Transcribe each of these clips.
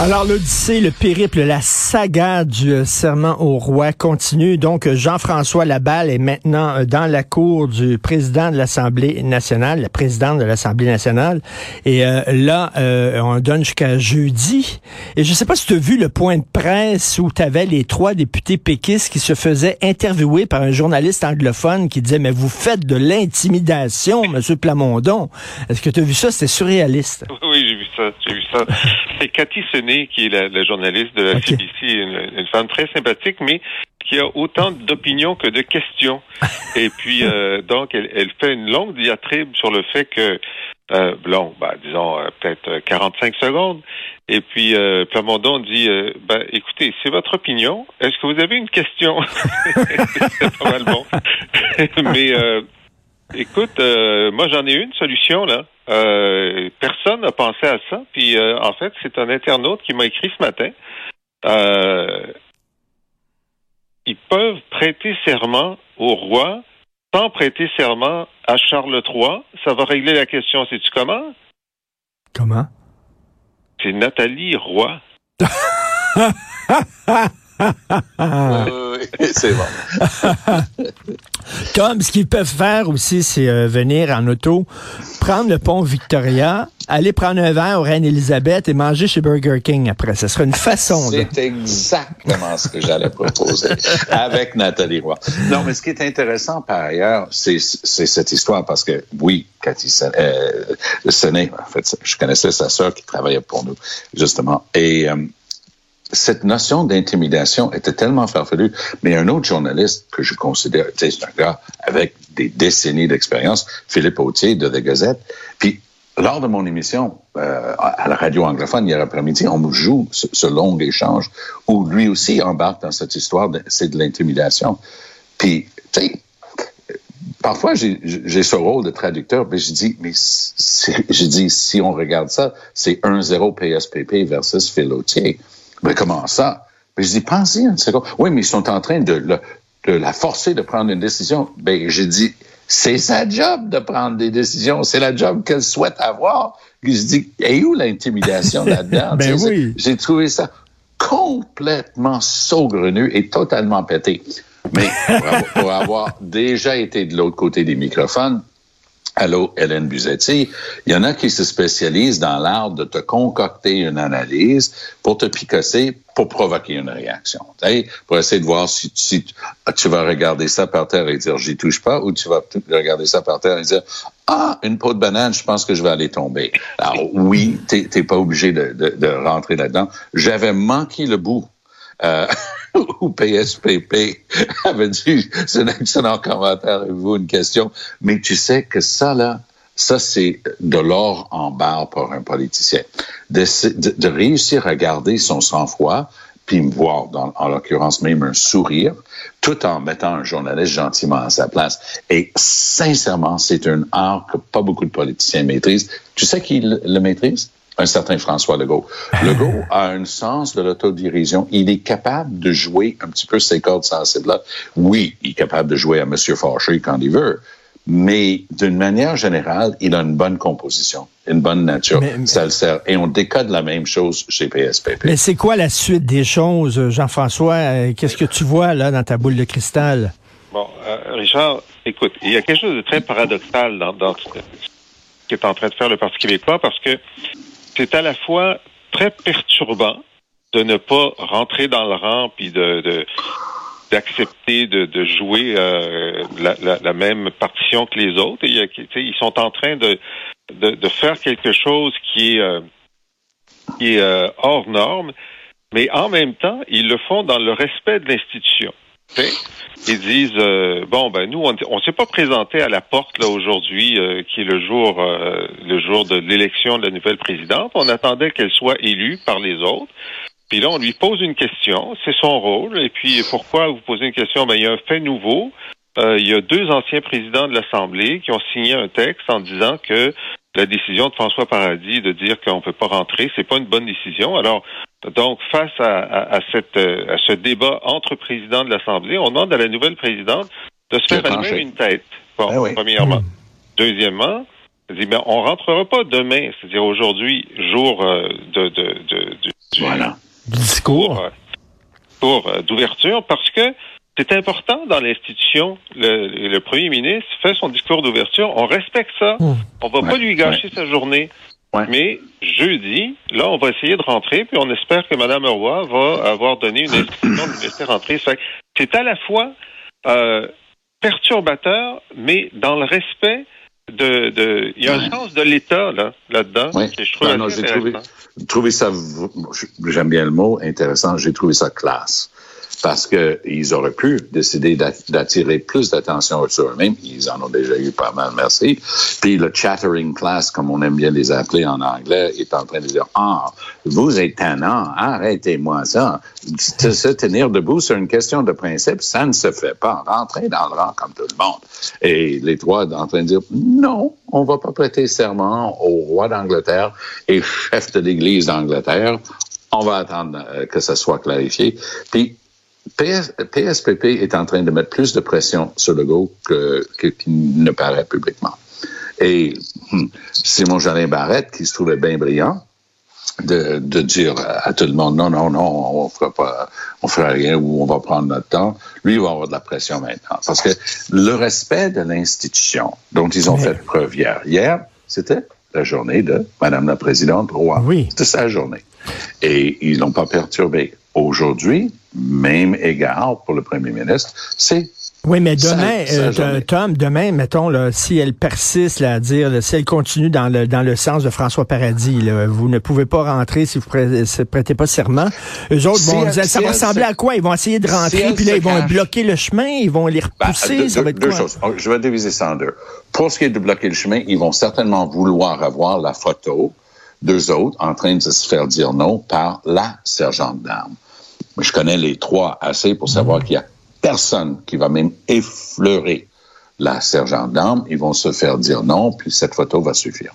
Alors, l'Odyssée, le périple, la saga du euh, serment au roi continue. Donc, euh, Jean-François Laballe est maintenant euh, dans la cour du président de l'Assemblée nationale, la présidente de l'Assemblée nationale. Et là, on donne jusqu'à jeudi. Et je sais pas si tu as vu le point de presse où tu avais les trois députés péquistes qui se faisaient interviewer par un journaliste anglophone qui disait, mais vous faites de l'intimidation, Monsieur Plamondon. Est-ce que tu as vu ça? C'était surréaliste. Oui, j'ai vu ça. J'ai vu ça. C'est Cathy Qui est la, journaliste de la CBC, une, femme très sympathique, mais qui a autant d'opinions que de questions. Et puis, euh, donc, elle, elle, fait une longue diatribe sur le fait que, euh, long, bah, disons, euh, peut-être 45 secondes. Et puis, euh, Plamondon dit, euh, ben, écoutez, c'est votre opinion. Est-ce que vous avez une question? c'est pas mal bon. mais, Écoute, euh, moi j'en ai une solution là. Euh, personne n'a pensé à ça. Puis euh, en fait, c'est un internaute qui m'a écrit ce matin. ils peuvent prêter serment au roi sans prêter serment à Charles III. Ça va régler la question. Sais-tu comment? Comment? C'est Nathalie Roy. c'est bon. Tom, ce qu'ils peuvent faire aussi, c'est euh, venir en auto, prendre le pont Victoria, aller prendre un verre au Reine Elisabeth et manger chez Burger King après. Ce serait une façon. C'est exactement ce que j'allais proposer avec Nathalie Roy. Non, mais ce qui est intéressant par ailleurs, c'est cette histoire parce que oui, Cathy euh, en fait, je connaissais sa sœur qui travaillait pour nous justement et euh, cette notion d'intimidation était tellement farfelue. Mais un autre journaliste que je considère, c'est un gars avec des décennies d'expérience, Philippe Autier de The Gazette. Puis, lors de mon émission euh, à la radio anglophone hier après-midi, on me joue ce, long échange où lui aussi embarque dans cette histoire, c'est de l'intimidation. Puis, tu sais, parfois j'ai ce rôle de traducteur, mais je dis, mais je dis, si on regarde ça, c'est 1-0 PSPP versus Phil Autier. Mais comment ça? Mais je dis, pensez une seconde. Oui, mais ils sont en train de, la forcer de prendre une décision. Ben, j'ai dit, c'est sa job de prendre des décisions. C'est la job qu'elle souhaite avoir. Puis je dis, et où l'intimidation là-dedans? ben oui. J'ai trouvé ça complètement saugrenu et totalement pété. Mais pour avoir déjà été de l'autre côté des microphones, Allô, Hélène Buzetti. Il y en a qui se spécialisent dans l'art de te concocter une analyse pour te picosser, pour provoquer une réaction. Pour essayer de voir si, tu vas regarder ça par terre et dire j'y touche pas, ou tu vas regarder ça par terre et dire ah, une peau de banane, je pense que je vais aller tomber. Alors oui, t'es pas obligé de, de rentrer là-dedans. J'avais manqué le bout. Euh, PSPP avait dit, c'est un excellent commentaire, avez-vous une question? Mais tu sais que ça, là, ça, c'est de l'or en barre pour un politicien. De, de, réussir à garder son sang-froid, puis me voir, dans, en l'occurrence même un sourire, tout en mettant un journaliste gentiment à sa place. Et sincèrement, c'est un art que pas beaucoup de politiciens maîtrisent. Tu sais qui le maîtrise? Un certain François Legault. Legault a un sens de l'autodirision. Il est capable de jouer un petit peu ses cordes sensibles-là. Oui, il est capable de jouer à Monsieur fâché quand il veut, mais d'une manière générale, il a une bonne composition, une bonne nature. Ça le sert. Et on décode la même chose chez PSPP. Mais c'est quoi la suite des choses, Jean-François? Euh, qu'est-ce que tu vois là dans ta boule de cristal? Bon, euh, Richard, écoute, il y a quelque chose de très paradoxal dans, dans ce qu'est en train de faire le Parti québécois parce que c'est à la fois très perturbant de ne pas rentrer dans le rang puis de, d'accepter de, jouer euh, la, même partition que les autres. Et, ils sont en train de, de, faire quelque chose qui est, euh, qui est euh, hors norme, mais en même temps, ils le font dans le respect de l'institution. Ils disent bon ben nous on, on s'est pas présenté à la porte là aujourd'hui qui est le jour le jour de l'élection de la nouvelle présidente. On attendait qu'elle soit élue par les autres. Puis là, on lui pose une question, c'est son rôle. Et puis, pourquoi vous posez une question? Ben, il y a un fait nouveau. Euh, il y a deux anciens présidents de l'Assemblée qui ont signé un texte en disant que la décision de François Paradis de dire qu'on ne peut pas rentrer, c'est pas une bonne décision. Alors, donc, face à, cette, à ce débat entre présidents de l'Assemblée, on demande à la nouvelle présidente de se faire allumer une tête. Bon, ben premièrement. Hmm. Deuxièmement, ben, on rentrera pas demain, c'est-à-dire aujourd'hui, jour euh, de, de, de, voilà discours. Pour, euh, d'ouverture, parce que c'est important dans l'institution. Le, premier ministre fait son discours d'ouverture. On respecte ça. On hmm. On va pas lui gâcher sa journée. Mais jeudi, là, on va essayer de rentrer, puis on espère que Mme Roy va avoir donné une instruction de laisser rentrer. C'est à la fois euh, perturbateur, mais dans le respect de, de, il y a un sens de l'État là, là-dedans. Que je trouve non, j'ai trouvé, trouvé ça, j'aime bien le mot, intéressant. J'ai trouvé ça classe parce qu'ils auraient pu décider d'attirer plus d'attention sur eux-mêmes. Ils en ont déjà eu pas mal, merci. Puis le chattering class, comme on aime bien les appeler en anglais, est en train de dire, ah, vous êtes tannant, arrêtez-moi ça. Se tenir debout sur une question de principe, ça ne se fait pas. Rentrez dans le rang comme tout le monde. Et les trois en train de dire, non, on va pas prêter serment au roi d'Angleterre et chef de l'Église d'Angleterre. On va attendre euh, que ça soit clarifié. Puis PSPP est en train de mettre plus de pression sur le go que, qu'il ne paraît publiquement. Et hmm, Simon Jolin Barrette, qui se trouvait bien brillant, de, de, dire à tout le monde non, non, non, on fera pas, on fera rien ou on va prendre notre temps. Lui, il va avoir de la pression maintenant. Parce que le respect de l'institution dont ils ont fait preuve hier, hier, c'était la journée de Madame la Présidente Roy. Oui. C'était sa journée. Et ils l'ont pas perturbé. Aujourd'hui, même égard pour le premier ministre, c'est oui, mais demain, euh, Tom, demain, mettons, là, si elle persiste là, à dire, si elle continue dans le dans le sens de François Paradis, là, vous ne pouvez pas rentrer si vous ne prêtez pas serment. Eux autres vont ça va ressembler à quoi? Ils vont essayer de rentrer, puis là, ils vont bloquer le chemin, ils vont les ben, repousser. ça va être deux choses. Je vais diviser ça en deux. Pour ce qui est de bloquer le chemin, ils vont certainement vouloir avoir la photo d'eux autres en train de se faire dire non par la sergente d'armes. Je connais les trois assez pour savoir qu'il y a personne qui va même effleurer la sergente d'armes. Ils vont se faire dire non, puis cette photo va suffire.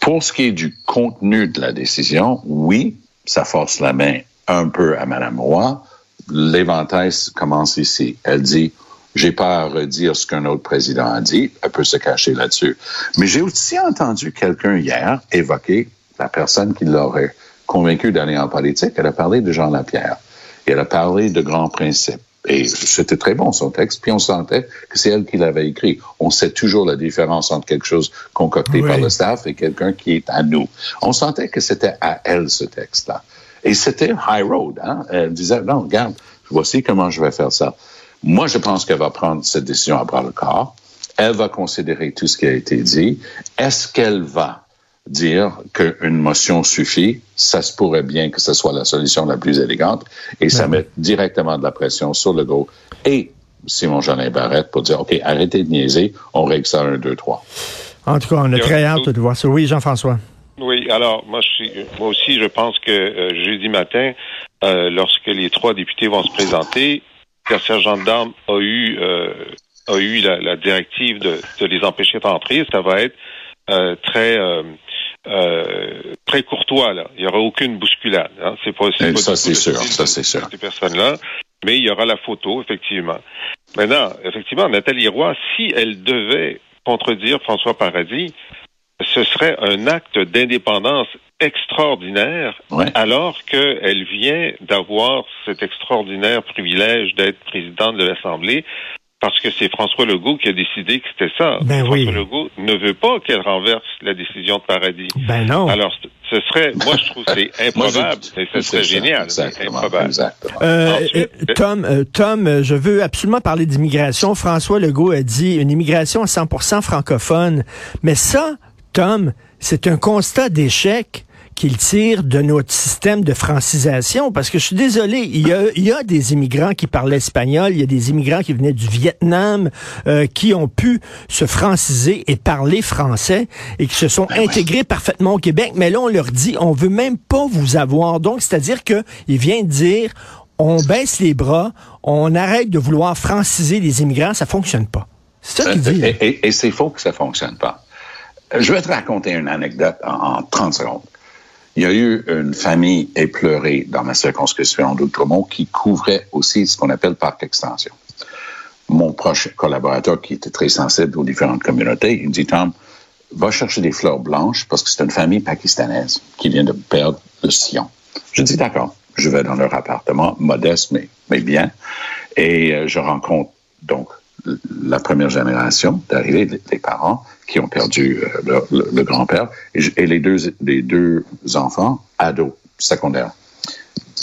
Pour ce qui est du contenu de la décision, oui, ça force la main un peu à Mme Roy. L'éventail commence ici. Elle dit, j'ai pas à redire ce qu'un autre président a dit. Elle peut se cacher là-dessus. Mais j'ai aussi entendu quelqu'un hier évoquer la personne qui l'aurait convaincu d'aller en politique. Elle a parlé de Jean Lapierre. Et elle a parlé de grands principes. Et c'était très bon son texte, puis on sentait que c'est elle qui l'avait écrit. On sait toujours la différence entre quelque chose concocté par le staff et quelqu'un qui est à nous. On sentait que c'était à elle ce texte-là. Et c'était high road. Hein? Elle disait, non, regarde, voici comment je vais faire ça. Moi, je pense qu'elle va prendre cette décision à bras le corps. Elle va considérer tout ce qui a été dit. Est-ce qu'elle va dire qu'une motion suffit, ça se pourrait bien que ce soit la solution la plus élégante et ça met directement de la pression sur le go et Simon Jeanin Barrette pour dire OK, arrêtez de niaiser, on règle ça un, deux, trois. En tout cas, on est très hâte de voir ça. Oui, Jean-François. Oui, alors moi, je moi aussi, je pense que euh, jeudi matin, euh, lorsque les trois députés vont se présenter, le sergent d'armes a eu euh, a eu la, directive de, de, les empêcher d'entrer. Ça va être très euh, très courtois là. Il y aura aucune bousculade. Hein. C'est pas, ça c'est sûr, ça c'est sûr. Ces personnes-là, mais il y aura la photo effectivement. Maintenant, effectivement, Nathalie Roy, si elle devait contredire François Paradis, ce serait un acte d'indépendance extraordinaire, alors qu'elle vient d'avoir cet extraordinaire privilège d'être présidente de l'Assemblée parce que c'est François Legault qui a décidé que c'était ça. Ben François Legault ne veut pas qu'elle renverse la décision de Paradis. Ben non. Alors, ce serait, moi, je trouve que c'est improbable, ce serait génial. Exactement, improbable. exactement. Euh, Ensuite, euh, Tom, euh, Tom, euh, je veux absolument parler d'immigration. François Legault a dit une immigration à 100% francophone. Mais ça, Tom, c'est un constat d'échec qu'il tire de notre système de francisation, parce que je suis désolé, il y a, il y a des immigrants qui parlaient espagnol, il y a des immigrants qui venaient du Vietnam, euh, qui ont pu se franciser et parler français et qui se sont intégrés parfaitement au Québec, mais là, on leur dit, on veut même pas vous avoir. Donc, c'est-à-dire que il vient de dire, on baisse les bras, on arrête de vouloir franciser les immigrants, ça fonctionne pas. C'est ça qu'il dit. là. Et, et- et c'est faux que ça fonctionne pas. Je vais te raconter une anecdote en, en 30 secondes. Il y a eu une famille éplorée dans ma circonscription d'Outremont qui couvrait aussi ce qu'on appelle parc extension. Mon proche collaborateur, qui était très sensible aux différentes communautés, il me dit, Tom, va chercher des fleurs blanches parce que c'est une famille pakistanaise qui vient de perdre le sillon. Je dis, d'accord. Je vais dans leur appartement, modeste, mais, mais bien. Et euh, je rencontre donc la première génération d'arrivée, les parents qui ont perdu euh, le, le- le grand-père et, les, deux, les deux enfants ados secondaires.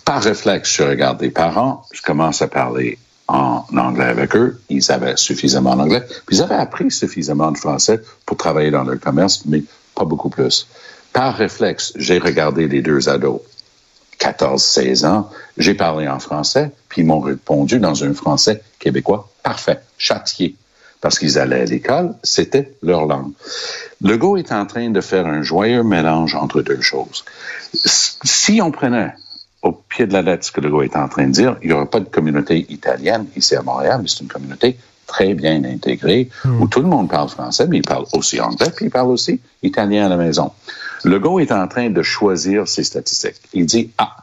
Par réflexe, je regarde les parents, je commence à parler en anglais avec eux. Ils avaient suffisamment d'anglais. Puis ils avaient appris suffisamment de français pour travailler dans leur commerce, mais pas beaucoup plus. Par réflexe, j'ai regardé les deux ados 14, 16 ans, j'ai parlé en français, puis ils m'ont répondu dans un français québécois parfait, châtié, parce qu'ils allaient à l'école, c'était leur langue. Legault est en train de faire un joyeux mélange entre deux choses. Si on prenait au pied de la lettre ce que Legault est en train de dire, il n'y aura pas de communauté italienne ici à Montréal, mais c'est une communauté très bien intégrée, où tout le monde parle français, mais il parle aussi anglais, puis il parle aussi italien à la maison. Legault est en train de choisir ses statistiques. Il dit, ah,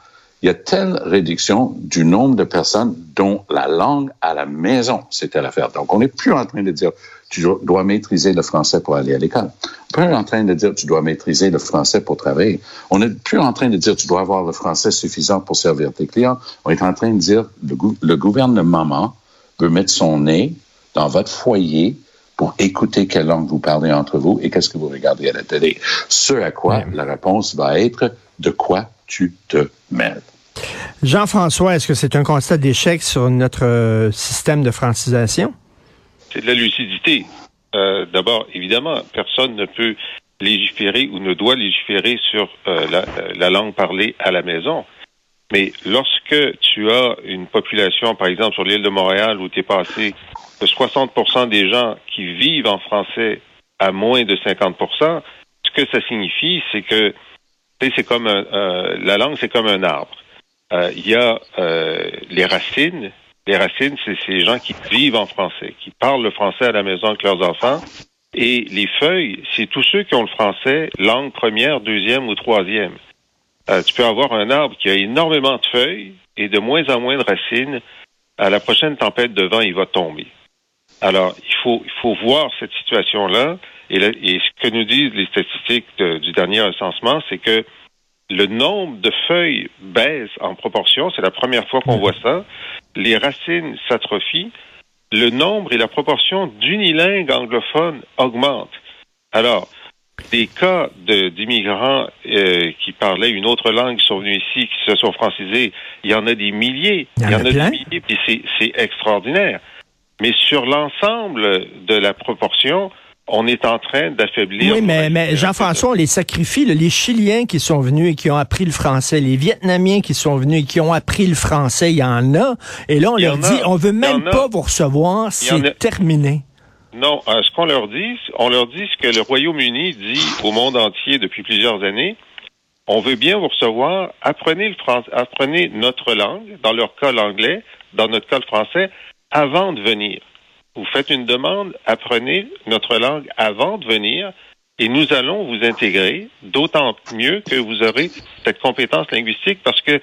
il y a telle réduction du nombre de personnes dont la langue à la maison, c'était l'affaire. Donc, on n'est plus en train de dire, tu dois maîtriser le français pour aller à l'école. On n'est plus en train de dire, tu dois maîtriser le français pour travailler. On n'est plus en train de dire, tu dois avoir le français suffisant pour servir tes clients. On est en train de dire, le, gou- le gouvernement veut mettre son nez dans votre foyer pour écouter quelle langue vous parlez entre vous et qu'est-ce que vous regardez à la télé. Ce à quoi la réponse va être de quoi tu te mêles. Jean-François, est-ce que c'est un constat d'échec sur notre euh, système de francisation? C'est de la lucidité. Euh, D'abord, évidemment, personne ne peut légiférer ou ne doit légiférer sur euh, la, la langue parlée à la maison. Mais lorsque tu as une population, par exemple sur l'île de Montréal, où tu es passé de 60% des gens qui vivent en français à moins de 50% ce que ça signifie, c'est que c'est comme un, euh, la langue, c'est comme un arbre. Euh, Il y a euh, les racines. Les racines, c'est ces gens qui vivent en français, qui parlent le français à la maison avec leurs enfants. Et les feuilles, c'est tous ceux qui ont le français langue première, deuxième ou troisième. Euh, tu peux avoir un arbre qui a énormément de feuilles et de moins en moins de racines. À la prochaine tempête de vent, il va tomber. Alors, il faut, il faut voir cette situation-là. Et, et ce que nous disent les statistiques de- du dernier recensement, c'est que le nombre de feuilles baisse en proportion. C'est la première fois qu'on voit ça. Les racines s'atrophient. Le nombre et la proportion d'unilingues anglophones augmentent. Alors, des cas de- d'immigrants euh, qui parlaient une autre langue, qui sont venus ici, qui se sont francisés, il y en a des milliers. Il y en a plein. des milliers, puis c'est- extraordinaire. Mais sur l'ensemble de la proportion, on est en train d'affaiblir. Oui, mais, mais. Jean-François, on les sacrifie. là. Les Chiliens qui sont venus et qui ont appris le français, les Vietnamiens qui sont venus et qui ont appris le français, il y en a. Et là, on Il leur dit, a. on veut même a. pas vous recevoir, c'est terminé. Non, euh, ce qu'on leur dit, on leur dit ce que le Royaume-Uni dit au monde entier depuis plusieurs années. On veut bien vous recevoir. Apprenez le français, apprenez notre langue, dans leur cas l'anglais, dans notre cas français, avant de venir. Vous faites une demande, apprenez notre langue avant de venir, et nous allons vous intégrer, d'autant mieux que vous aurez cette compétence linguistique, parce que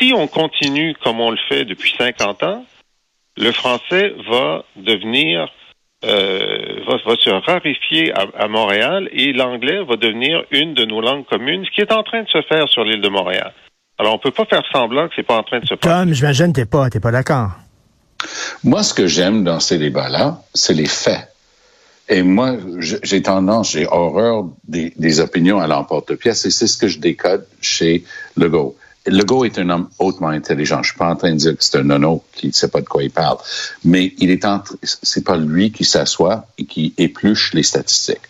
si on continue comme on le fait depuis 50 ans, le français va devenir euh, va, va, se raréfier à, à Montréal et l'anglais va devenir une de nos langues communes, ce qui est en train de se faire sur l'île de Montréal. Alors, on peut pas faire semblant que c'est pas en train de se faire. Tom, j'imagine t'es pas, t'es pas d'accord. Moi, ce que j'aime dans ces débats-là, c'est les faits. Et moi, j'ai tendance, j'ai horreur des, des opinions à l'emporte-pièce, et c'est ce que je décode chez Legault. Legault est un homme hautement intelligent. Je suis pas en train de dire que c'est un nono qui ne sait pas de quoi il parle, mais il est en, c'est pas lui qui s'assoit et qui épluche les statistiques.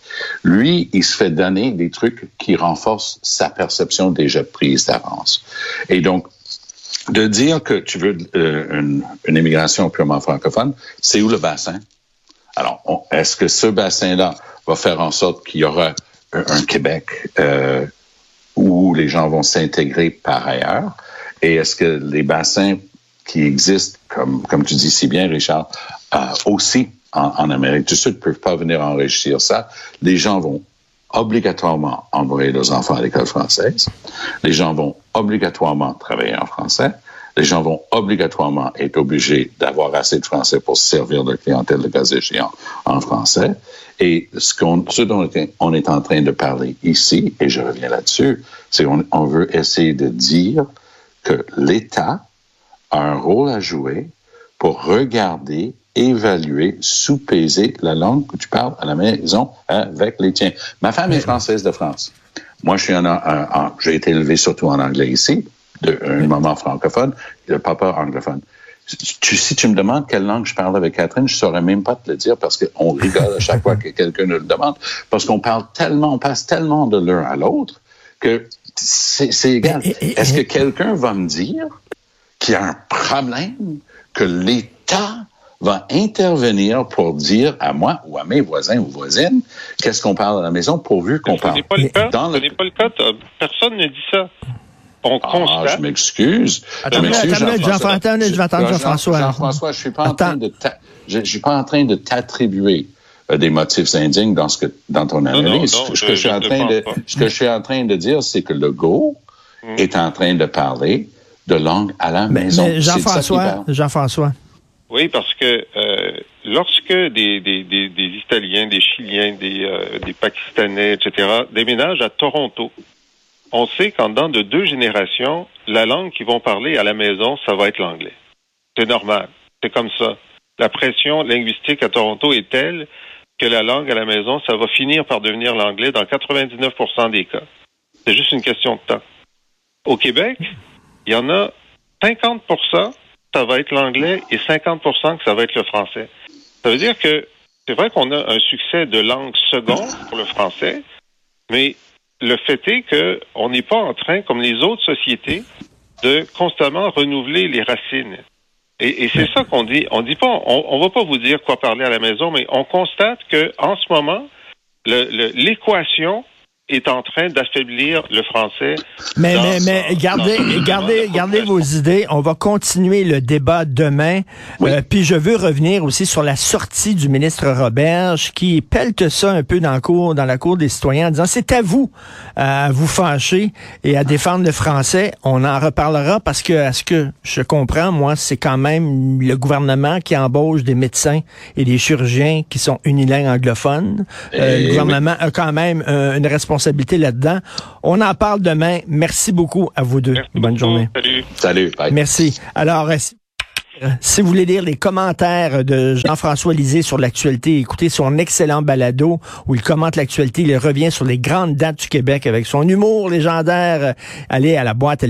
Lui, il se fait donner des trucs qui renforcent sa perception déjà prise d'avance. Et donc, de dire que tu veux euh, une, une, immigration purement francophone, c'est où le bassin? Alors, est-ce que ce bassin-là va faire en sorte qu'il y aura un, un Québec euh, où les gens vont s'intégrer par ailleurs? Et est-ce que les bassins qui existent, comme, comme tu dis si bien, Richard, euh, aussi en, en, Amérique du Sud ne peuvent pas venir enrichir ça? Les gens vont obligatoirement envoyer leurs enfants à l'école française. Les gens vont obligatoirement travailler en français. Les gens vont obligatoirement être obligés d'avoir assez de français pour servir de clientèle de cas échéant en français. Et ce, qu'on, ce dont on est en train de parler ici, et je reviens là-dessus, c'est qu'on on veut essayer de dire que l'État a un rôle à jouer pour regarder, évaluer, sous-peser la langue que tu parles à la maison avec les tiens. Ma femme est française de France. Moi, je suis un j'ai été élevé surtout en anglais ici, de, une maman francophone, et le papa anglophone. Tu, si tu me demandes quelle langue je parle avec Catherine, je saurais même pas te le dire parce qu'on rigole à chaque fois que quelqu'un nous le demande, parce qu'on parle tellement, on passe tellement de l'un à l'autre que c'est égal. Est-ce que quelqu'un va me dire qu'il y a un problème que l'État va intervenir pour dire à moi ou à mes voisins ou voisines qu'est-ce qu'on parle à la maison pourvu qu'on parle. Ce n'est pas le cas. Dans le... Ce n'est pas le cas. Personne ne dit ça. On ah, je m'excuse. Je m'excuse, Jean-François. je vais attendre Jean-François. Jean-François, je suis pas en train de je, suis pas en train de t'attribuer des motifs indignes dans ce que dans ton analyse. Non, non, non, ce que je, suis en train de ce que je suis en train de dire, c'est que le go mm. est en train de parler de langue à la mais, maison. Mais Jean-François, Jean-François. Oui, parce que euh, lorsque des, des, des, des, Italiens, des Chiliens, des, euh, des Pakistanais, etc., déménagent à Toronto, on sait qu'en dedans de deux générations, la langue qu'ils vont parler à la maison, ça va être l'anglais. C'est normal. C'est comme ça. La pression linguistique à Toronto est telle que la langue à la maison, ça va finir par devenir l'anglais dans 99% des cas. C'est juste une question de temps. Au Québec, il y en a 50% ça va être l'anglais et 50% que ça va être le français. Ça veut dire que c'est vrai qu'on a un succès de langue seconde pour le français, mais le fait est qu'on n'est pas en train, comme les autres sociétés, de constamment renouveler les racines. Et, c'est ça qu'on dit. On dit pas, on, on va pas vous dire quoi parler à la maison, mais on constate que en ce moment, l'équation est en train d'affaiblir le français. Mais, mais, mais gardez, gardez, gardez vos idées. On va continuer le débat demain. Oui. Euh, puis je veux revenir aussi sur la sortie du ministre Roberge qui pelte ça un peu dans la cour, dans la cour des citoyens en disant c'est à vous à vous fâcher et à défendre le français. On en reparlera parce que, à ce que je comprends, moi, c'est quand même le gouvernement qui embauche des médecins et des chirurgiens qui sont unilingues anglophones. Euh, le gouvernement oui. a quand même euh, une responsabilité responsabilité là-dedans. On en parle demain. Merci beaucoup à vous deux. Merci Bonne beaucoup. journée. Salut. Salut. Bye. Merci. Alors, si vous voulez lire les commentaires de Jean-François Lisée sur l'actualité, écoutez son excellent balado où il commente l'actualité, il revient sur les grandes dates du Québec avec son humour légendaire. Allez à la boîte